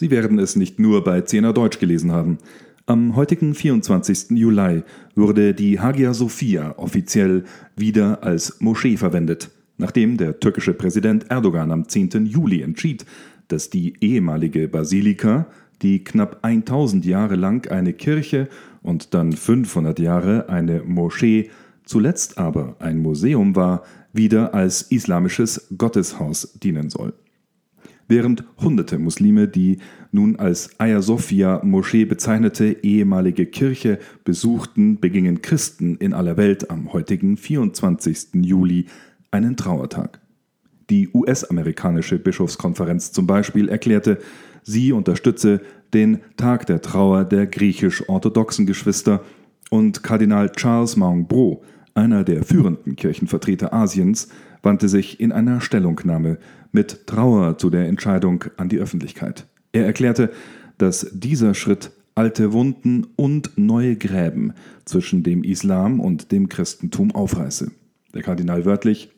Sie werden es nicht nur bei Zehner Deutsch gelesen haben. Am heutigen 24. Juli wurde die Hagia Sophia offiziell wieder als Moschee verwendet, nachdem der türkische Präsident Erdogan am 10. Juli entschied, dass die ehemalige Basilika, die knapp 1000 Jahre lang eine Kirche und dann 500 Jahre eine Moschee, zuletzt aber ein Museum war, wieder als islamisches Gotteshaus dienen soll während hunderte Muslime die nun als Aya Sophia Moschee bezeichnete ehemalige Kirche besuchten, begingen Christen in aller Welt am heutigen 24. Juli einen Trauertag. Die US-amerikanische Bischofskonferenz zum Beispiel erklärte, sie unterstütze den Tag der Trauer der griechisch-orthodoxen Geschwister und Kardinal Charles Maung-Bro, einer der führenden Kirchenvertreter Asiens, wandte sich in einer Stellungnahme mit Trauer zu der Entscheidung an die Öffentlichkeit. Er erklärte, dass dieser Schritt alte Wunden und neue Gräben zwischen dem Islam und dem Christentum aufreiße. Der Kardinal wörtlich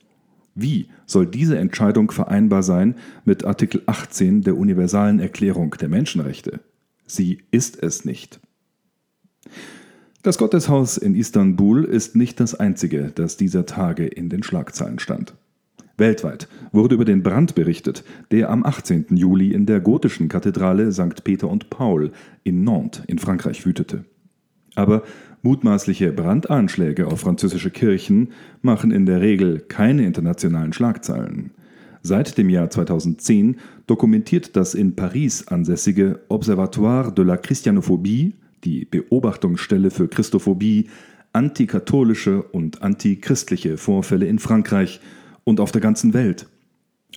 Wie soll diese Entscheidung vereinbar sein mit Artikel 18 der Universalen Erklärung der Menschenrechte? Sie ist es nicht. Das Gotteshaus in Istanbul ist nicht das einzige, das dieser Tage in den Schlagzeilen stand. Weltweit wurde über den Brand berichtet, der am 18. Juli in der gotischen Kathedrale St. Peter und Paul in Nantes in Frankreich wütete. Aber mutmaßliche Brandanschläge auf französische Kirchen machen in der Regel keine internationalen Schlagzeilen. Seit dem Jahr 2010 dokumentiert das in Paris ansässige Observatoire de la Christianophobie, die Beobachtungsstelle für Christophobie, antikatholische und antichristliche Vorfälle in Frankreich und auf der ganzen Welt.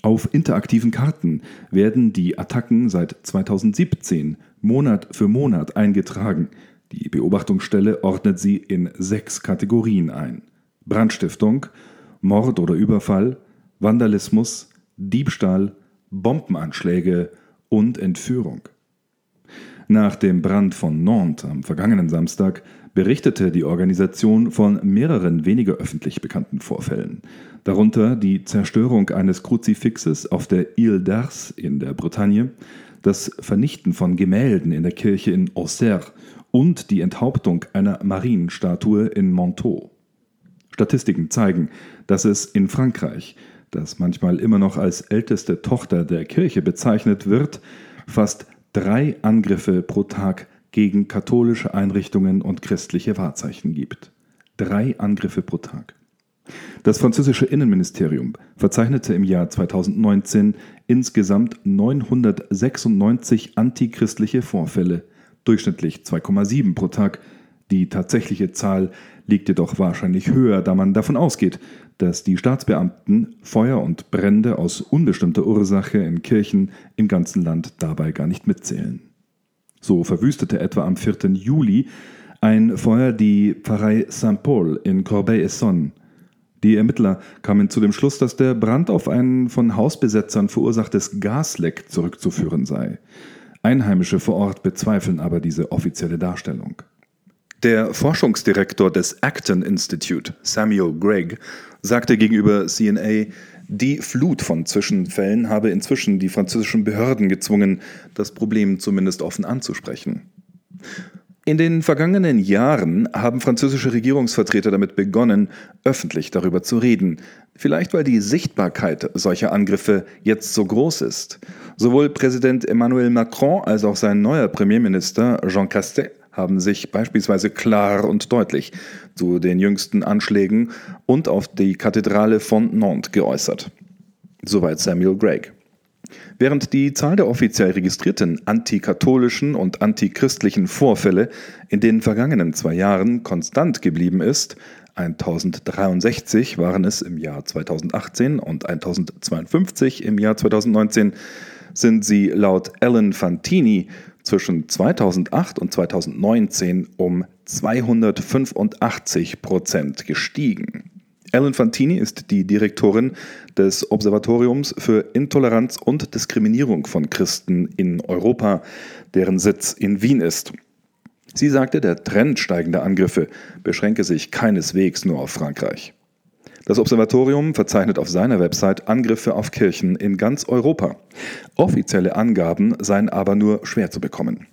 Auf interaktiven Karten werden die Attacken seit 2017 Monat für Monat eingetragen. Die Beobachtungsstelle ordnet sie in sechs Kategorien ein. Brandstiftung, Mord oder Überfall, Vandalismus, Diebstahl, Bombenanschläge und Entführung. Nach dem Brand von Nantes am vergangenen Samstag berichtete die Organisation von mehreren weniger öffentlich bekannten Vorfällen, darunter die Zerstörung eines Kruzifixes auf der Ile d'Ars in der Bretagne, das Vernichten von Gemälden in der Kirche in Auxerre und die Enthauptung einer Marienstatue in Montaut. Statistiken zeigen, dass es in Frankreich, das manchmal immer noch als älteste Tochter der Kirche bezeichnet wird, fast drei Angriffe pro Tag gegen katholische Einrichtungen und christliche Wahrzeichen gibt. Drei Angriffe pro Tag. Das französische Innenministerium verzeichnete im Jahr 2019 insgesamt 996 antichristliche Vorfälle, durchschnittlich 2,7 pro Tag. Die tatsächliche Zahl liegt jedoch wahrscheinlich höher, da man davon ausgeht, dass die Staatsbeamten Feuer und Brände aus unbestimmter Ursache in Kirchen im ganzen Land dabei gar nicht mitzählen. So verwüstete etwa am 4. Juli ein Feuer die Pfarrei Saint Paul in Corbeil-Essonne. Die Ermittler kamen zu dem Schluss, dass der Brand auf ein von Hausbesetzern verursachtes Gasleck zurückzuführen sei. Einheimische vor Ort bezweifeln aber diese offizielle Darstellung. Der Forschungsdirektor des Acton Institute, Samuel Gregg, sagte gegenüber CNA, die Flut von Zwischenfällen habe inzwischen die französischen Behörden gezwungen, das Problem zumindest offen anzusprechen. In den vergangenen Jahren haben französische Regierungsvertreter damit begonnen, öffentlich darüber zu reden, vielleicht weil die Sichtbarkeit solcher Angriffe jetzt so groß ist. Sowohl Präsident Emmanuel Macron als auch sein neuer Premierminister Jean Castex haben sich beispielsweise klar und deutlich zu den jüngsten Anschlägen und auf die Kathedrale von Nantes geäußert. Soweit Samuel Gregg. Während die Zahl der offiziell registrierten antikatholischen und antichristlichen Vorfälle in den vergangenen zwei Jahren konstant geblieben ist, 1063 waren es im Jahr 2018 und 1052 im Jahr 2019, sind sie laut Alan Fantini zwischen 2008 und 2019 um 285 Prozent gestiegen. Ellen Fantini ist die Direktorin des Observatoriums für Intoleranz und Diskriminierung von Christen in Europa, deren Sitz in Wien ist. Sie sagte, der Trend steigender Angriffe beschränke sich keineswegs nur auf Frankreich. Das Observatorium verzeichnet auf seiner Website Angriffe auf Kirchen in ganz Europa. Offizielle Angaben seien aber nur schwer zu bekommen.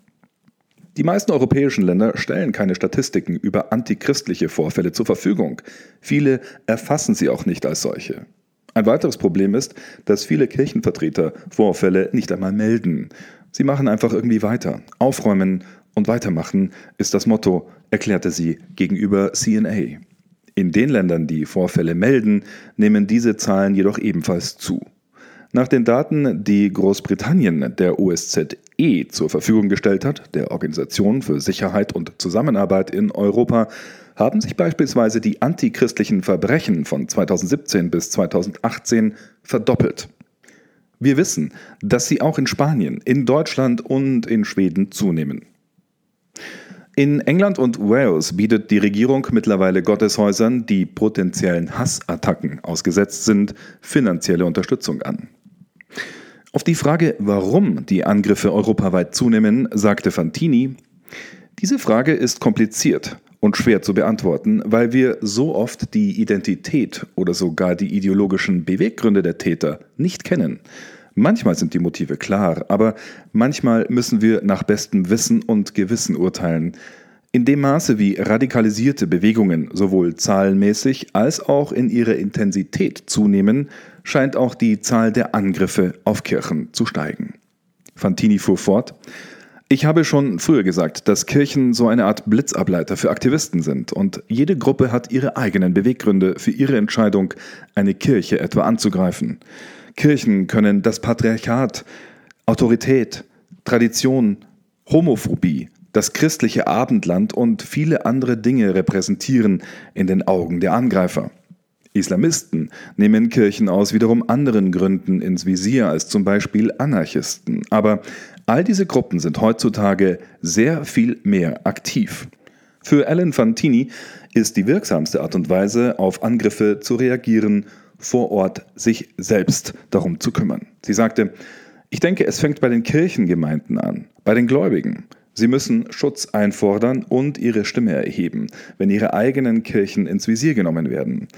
Die meisten europäischen Länder stellen keine Statistiken über antichristliche Vorfälle zur Verfügung. Viele erfassen sie auch nicht als solche. Ein weiteres Problem ist, dass viele Kirchenvertreter Vorfälle nicht einmal melden. Sie machen einfach irgendwie weiter. Aufräumen und weitermachen ist das Motto, erklärte sie gegenüber CNA. In den Ländern, die Vorfälle melden, nehmen diese Zahlen jedoch ebenfalls zu. Nach den Daten, die Großbritannien der OSZE zur Verfügung gestellt hat, der Organisation für Sicherheit und Zusammenarbeit in Europa, haben sich beispielsweise die antichristlichen Verbrechen von 2017 bis 2018 verdoppelt. Wir wissen, dass sie auch in Spanien, in Deutschland und in Schweden zunehmen. In England und Wales bietet die Regierung mittlerweile Gotteshäusern, die potenziellen Hassattacken ausgesetzt sind, finanzielle Unterstützung an. Auf die Frage, warum die Angriffe europaweit zunehmen, sagte Fantini, diese Frage ist kompliziert und schwer zu beantworten, weil wir so oft die Identität oder sogar die ideologischen Beweggründe der Täter nicht kennen. Manchmal sind die Motive klar, aber manchmal müssen wir nach bestem Wissen und Gewissen urteilen. In dem Maße, wie radikalisierte Bewegungen sowohl zahlenmäßig als auch in ihrer Intensität zunehmen, scheint auch die Zahl der Angriffe auf Kirchen zu steigen. Fantini fuhr fort, ich habe schon früher gesagt, dass Kirchen so eine Art Blitzableiter für Aktivisten sind und jede Gruppe hat ihre eigenen Beweggründe für ihre Entscheidung, eine Kirche etwa anzugreifen. Kirchen können das Patriarchat, Autorität, Tradition, Homophobie, das christliche Abendland und viele andere Dinge repräsentieren in den Augen der Angreifer. Islamisten nehmen Kirchen aus wiederum anderen Gründen ins Visier als zum Beispiel Anarchisten. Aber all diese Gruppen sind heutzutage sehr viel mehr aktiv. Für Alan Fantini ist die wirksamste Art und Weise, auf Angriffe zu reagieren, vor Ort sich selbst darum zu kümmern. Sie sagte, ich denke, es fängt bei den Kirchengemeinden an, bei den Gläubigen. Sie müssen Schutz einfordern und ihre Stimme erheben, wenn ihre eigenen Kirchen ins Visier genommen werden.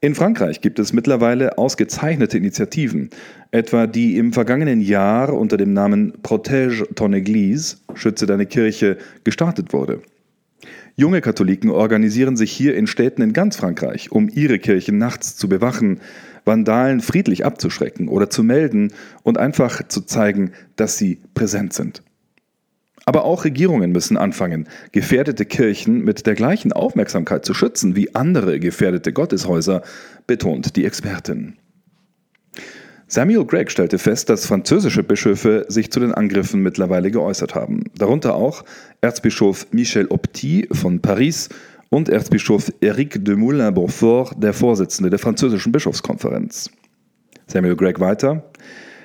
In Frankreich gibt es mittlerweile ausgezeichnete Initiativen, etwa die im vergangenen Jahr unter dem Namen Protège ton Église, Schütze deine Kirche, gestartet wurde. Junge Katholiken organisieren sich hier in Städten in ganz Frankreich, um ihre Kirchen nachts zu bewachen, Vandalen friedlich abzuschrecken oder zu melden und einfach zu zeigen, dass sie präsent sind. Aber auch Regierungen müssen anfangen, gefährdete Kirchen mit der gleichen Aufmerksamkeit zu schützen wie andere gefährdete Gotteshäuser, betont die Expertin. Samuel Gregg stellte fest, dass französische Bischöfe sich zu den Angriffen mittlerweile geäußert haben. Darunter auch Erzbischof Michel Opti von Paris und Erzbischof Éric de Moulin-Beaufort, der Vorsitzende der französischen Bischofskonferenz. Samuel Gregg weiter.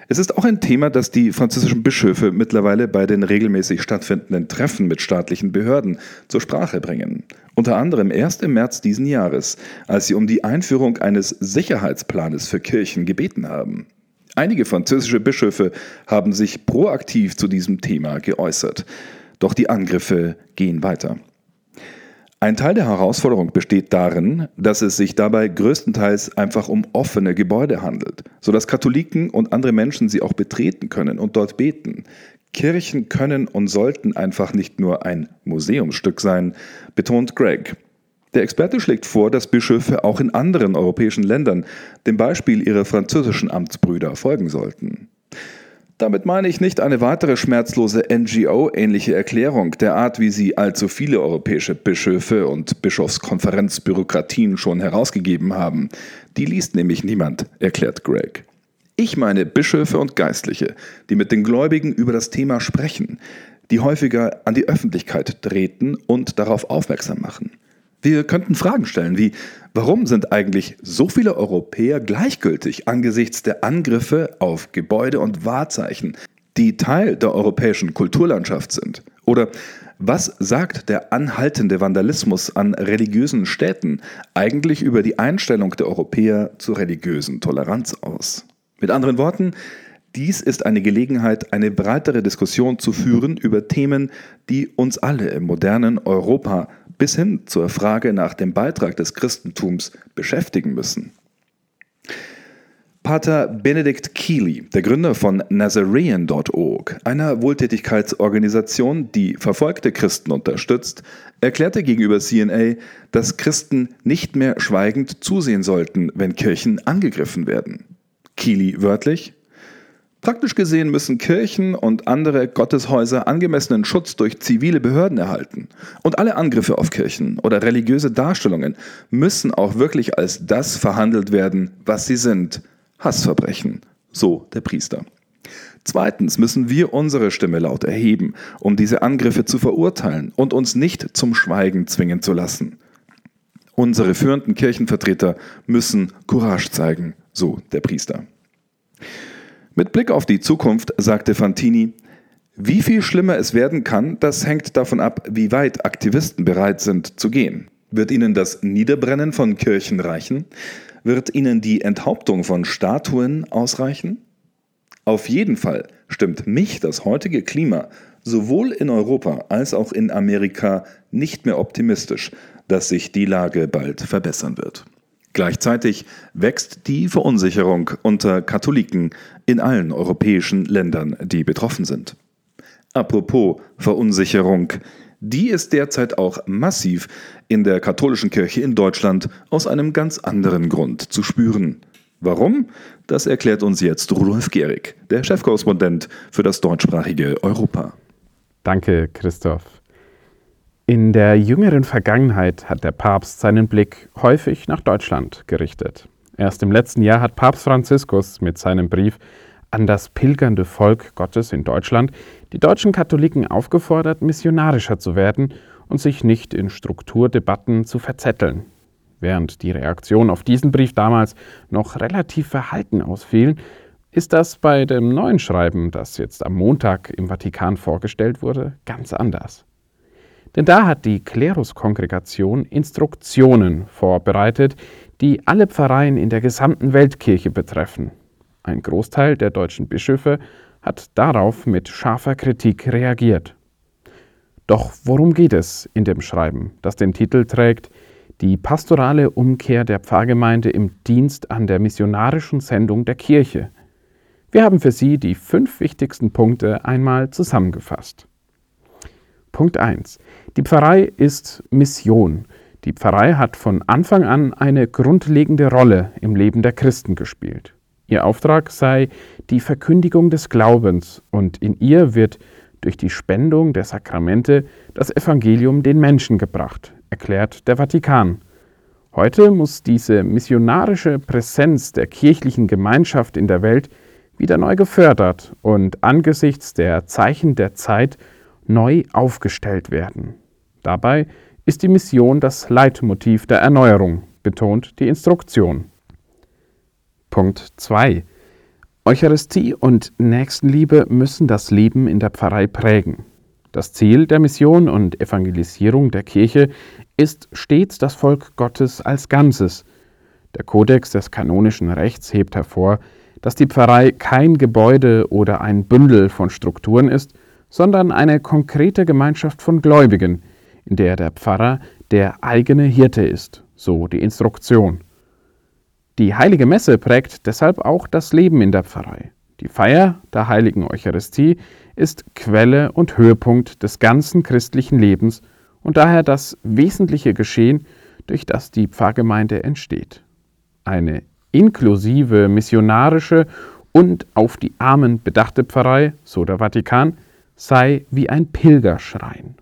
Es ist auch ein Thema, das die französischen Bischöfe mittlerweile bei den regelmäßig stattfindenden Treffen mit staatlichen Behörden zur Sprache bringen. Unter anderem erst im März diesen Jahres, als sie um die Einführung eines Sicherheitsplanes für Kirchen gebeten haben. Einige französische Bischöfe haben sich proaktiv zu diesem Thema geäußert. Doch die Angriffe gehen weiter. Ein Teil der Herausforderung besteht darin, dass es sich dabei größtenteils einfach um offene Gebäude handelt, sodass Katholiken und andere Menschen sie auch betreten können und dort beten. Kirchen können und sollten einfach nicht nur ein Museumsstück sein, betont Greg. Der Experte schlägt vor, dass Bischöfe auch in anderen europäischen Ländern dem Beispiel ihrer französischen Amtsbrüder folgen sollten. Damit meine ich nicht eine weitere schmerzlose NGO-ähnliche Erklärung der Art, wie sie allzu viele europäische Bischöfe und Bischofskonferenzbürokratien schon herausgegeben haben. Die liest nämlich niemand, erklärt Greg. Ich meine Bischöfe und Geistliche, die mit den Gläubigen über das Thema sprechen, die häufiger an die Öffentlichkeit treten und darauf aufmerksam machen. Wir könnten Fragen stellen wie, warum sind eigentlich so viele Europäer gleichgültig angesichts der Angriffe auf Gebäude und Wahrzeichen, die Teil der europäischen Kulturlandschaft sind? Oder was sagt der anhaltende Vandalismus an religiösen Städten eigentlich über die Einstellung der Europäer zur religiösen Toleranz aus? Mit anderen Worten, dies ist eine Gelegenheit, eine breitere Diskussion zu führen über Themen, die uns alle im modernen Europa bis hin zur Frage nach dem Beitrag des Christentums beschäftigen müssen. Pater Benedict Keeley, der Gründer von Nazarean.org, einer Wohltätigkeitsorganisation, die verfolgte Christen unterstützt, erklärte gegenüber CNA, dass Christen nicht mehr schweigend zusehen sollten, wenn Kirchen angegriffen werden. Keeley wörtlich, Praktisch gesehen müssen Kirchen und andere Gotteshäuser angemessenen Schutz durch zivile Behörden erhalten. Und alle Angriffe auf Kirchen oder religiöse Darstellungen müssen auch wirklich als das verhandelt werden, was sie sind, Hassverbrechen, so der Priester. Zweitens müssen wir unsere Stimme laut erheben, um diese Angriffe zu verurteilen und uns nicht zum Schweigen zwingen zu lassen. Unsere führenden Kirchenvertreter müssen Courage zeigen, so der Priester. Mit Blick auf die Zukunft sagte Fantini, wie viel schlimmer es werden kann, das hängt davon ab, wie weit Aktivisten bereit sind zu gehen. Wird ihnen das Niederbrennen von Kirchen reichen? Wird ihnen die Enthauptung von Statuen ausreichen? Auf jeden Fall stimmt mich das heutige Klima sowohl in Europa als auch in Amerika nicht mehr optimistisch, dass sich die Lage bald verbessern wird. Gleichzeitig wächst die Verunsicherung unter Katholiken in allen europäischen Ländern, die betroffen sind. Apropos Verunsicherung, die ist derzeit auch massiv in der katholischen Kirche in Deutschland aus einem ganz anderen Grund zu spüren. Warum? Das erklärt uns jetzt Rudolf Gehrig, der Chefkorrespondent für das deutschsprachige Europa. Danke, Christoph. In der jüngeren Vergangenheit hat der Papst seinen Blick häufig nach Deutschland gerichtet. Erst im letzten Jahr hat Papst Franziskus mit seinem Brief an das pilgernde Volk Gottes in Deutschland die deutschen Katholiken aufgefordert, missionarischer zu werden und sich nicht in Strukturdebatten zu verzetteln. Während die Reaktionen auf diesen Brief damals noch relativ verhalten ausfielen, ist das bei dem neuen Schreiben, das jetzt am Montag im Vatikan vorgestellt wurde, ganz anders. Denn da hat die Kleruskongregation Instruktionen vorbereitet, die alle Pfarreien in der gesamten Weltkirche betreffen. Ein Großteil der deutschen Bischöfe hat darauf mit scharfer Kritik reagiert. Doch worum geht es in dem Schreiben, das den Titel trägt Die pastorale Umkehr der Pfarrgemeinde im Dienst an der missionarischen Sendung der Kirche? Wir haben für Sie die fünf wichtigsten Punkte einmal zusammengefasst. Punkt 1. Die Pfarrei ist Mission. Die Pfarrei hat von Anfang an eine grundlegende Rolle im Leben der Christen gespielt. Ihr Auftrag sei die Verkündigung des Glaubens und in ihr wird durch die Spendung der Sakramente das Evangelium den Menschen gebracht, erklärt der Vatikan. Heute muss diese missionarische Präsenz der kirchlichen Gemeinschaft in der Welt wieder neu gefördert und angesichts der Zeichen der Zeit neu aufgestellt werden. Dabei ist die Mission das Leitmotiv der Erneuerung, betont die Instruktion. Punkt 2. Eucharistie und Nächstenliebe müssen das Leben in der Pfarrei prägen. Das Ziel der Mission und Evangelisierung der Kirche ist stets das Volk Gottes als Ganzes. Der Kodex des kanonischen Rechts hebt hervor, dass die Pfarrei kein Gebäude oder ein Bündel von Strukturen ist, sondern eine konkrete Gemeinschaft von Gläubigen, in der der Pfarrer der eigene Hirte ist, so die Instruktion. Die heilige Messe prägt deshalb auch das Leben in der Pfarrei. Die Feier der heiligen Eucharistie ist Quelle und Höhepunkt des ganzen christlichen Lebens und daher das wesentliche Geschehen, durch das die Pfarrgemeinde entsteht. Eine inklusive, missionarische und auf die Armen bedachte Pfarrei, so der Vatikan, sei wie ein Pilgerschrein.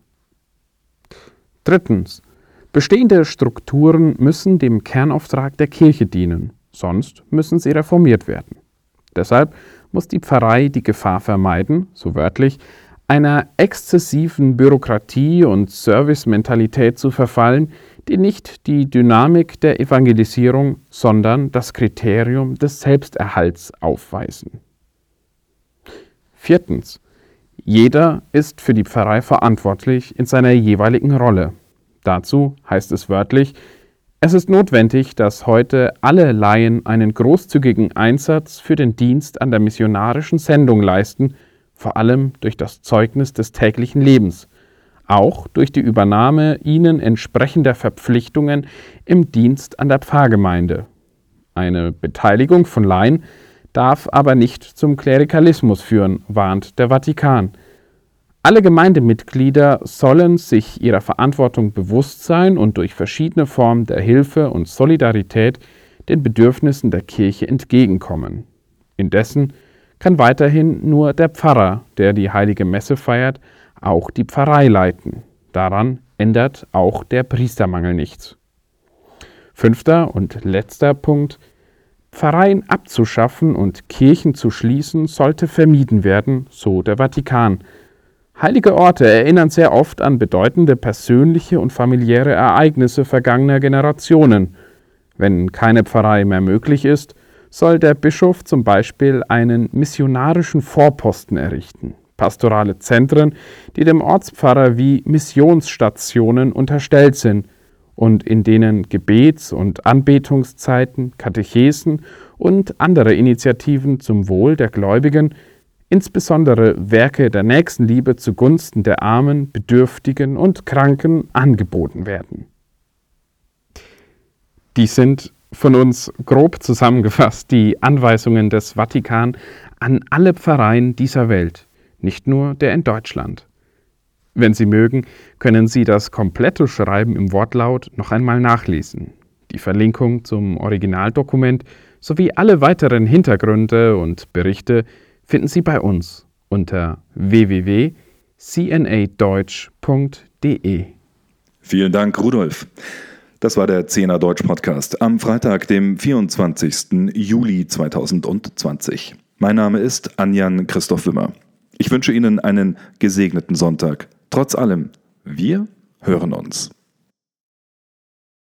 Drittens. Bestehende Strukturen müssen dem Kernauftrag der Kirche dienen, sonst müssen sie reformiert werden. Deshalb muss die Pfarrei die Gefahr vermeiden, so wörtlich, einer exzessiven Bürokratie und Servicementalität zu verfallen, die nicht die Dynamik der Evangelisierung, sondern das Kriterium des Selbsterhalts aufweisen. Viertens. Jeder ist für die Pfarrei verantwortlich in seiner jeweiligen Rolle. Dazu heißt es wörtlich, es ist notwendig, dass heute alle Laien einen großzügigen Einsatz für den Dienst an der missionarischen Sendung leisten, vor allem durch das Zeugnis des täglichen Lebens, auch durch die Übernahme ihnen entsprechender Verpflichtungen im Dienst an der Pfarrgemeinde. Eine Beteiligung von Laien darf aber nicht zum Klerikalismus führen, warnt der Vatikan. Alle Gemeindemitglieder sollen sich ihrer Verantwortung bewusst sein und durch verschiedene Formen der Hilfe und Solidarität den Bedürfnissen der Kirche entgegenkommen. Indessen kann weiterhin nur der Pfarrer, der die heilige Messe feiert, auch die Pfarrei leiten. Daran ändert auch der Priestermangel nichts. Fünfter und letzter Punkt. Pfarreien abzuschaffen und Kirchen zu schließen sollte vermieden werden, so der Vatikan. Heilige Orte erinnern sehr oft an bedeutende persönliche und familiäre Ereignisse vergangener Generationen. Wenn keine Pfarrei mehr möglich ist, soll der Bischof zum Beispiel einen missionarischen Vorposten errichten, pastorale Zentren, die dem Ortspfarrer wie Missionsstationen unterstellt sind und in denen Gebets- und Anbetungszeiten, Katechesen und andere Initiativen zum Wohl der Gläubigen, insbesondere Werke der Nächstenliebe zugunsten der Armen, Bedürftigen und Kranken angeboten werden. Dies sind von uns grob zusammengefasst die Anweisungen des Vatikan an alle Pfarreien dieser Welt, nicht nur der in Deutschland. Wenn Sie mögen, können Sie das komplette Schreiben im Wortlaut noch einmal nachlesen. Die Verlinkung zum Originaldokument sowie alle weiteren Hintergründe und Berichte finden Sie bei uns unter www.cnadeutsch.de. Vielen Dank, Rudolf. Das war der Zehner Deutsch Podcast am Freitag, dem 24. Juli 2020. Mein Name ist Anjan Christoph Wimmer. Ich wünsche Ihnen einen gesegneten Sonntag. Trotz allem, wir hören uns.